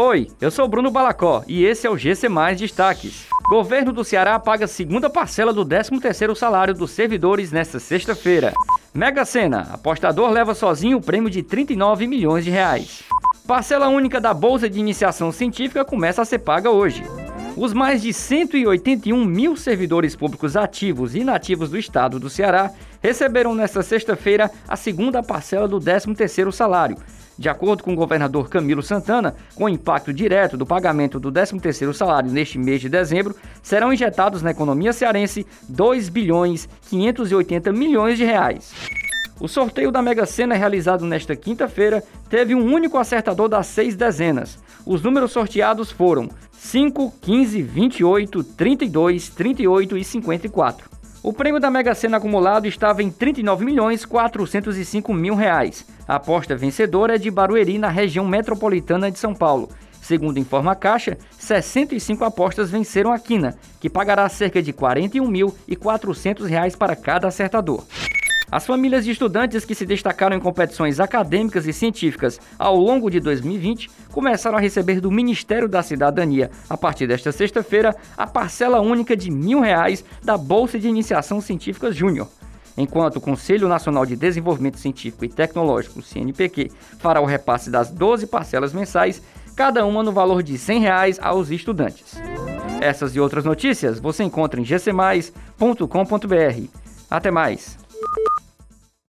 Oi, eu sou Bruno Balacó e esse é o GC Mais Destaques. Governo do Ceará paga segunda parcela do 13º salário dos servidores nesta sexta-feira. Mega Sena, apostador leva sozinho o prêmio de 39 milhões de reais. Parcela única da Bolsa de Iniciação Científica começa a ser paga hoje. Os mais de 181 mil servidores públicos ativos e inativos do estado do Ceará receberam nesta sexta-feira a segunda parcela do 13º salário, de acordo com o governador Camilo Santana, com o impacto direto do pagamento do 13º salário neste mês de dezembro, serão injetados na economia cearense 2 bilhões 580 milhões de reais. O sorteio da Mega Sena realizado nesta quinta-feira teve um único acertador das seis dezenas. Os números sorteados foram 5, 15, 28, 32, 38 e 54. O prêmio da Mega Sena acumulado estava em 39 milhões 405 mil reais. A aposta vencedora é de Barueri, na região metropolitana de São Paulo. Segundo informa a Caixa, 65 apostas venceram a quina, que pagará cerca de R$ 41.400 para cada acertador. As famílias de estudantes que se destacaram em competições acadêmicas e científicas ao longo de 2020 começaram a receber do Ministério da Cidadania, a partir desta sexta-feira, a parcela única de mil reais da Bolsa de Iniciação Científica Júnior. Enquanto o Conselho Nacional de Desenvolvimento Científico e Tecnológico, CNPq, fará o repasse das 12 parcelas mensais, cada uma no valor de 100 reais aos estudantes. Essas e outras notícias você encontra em gcmais.com.br. Até mais!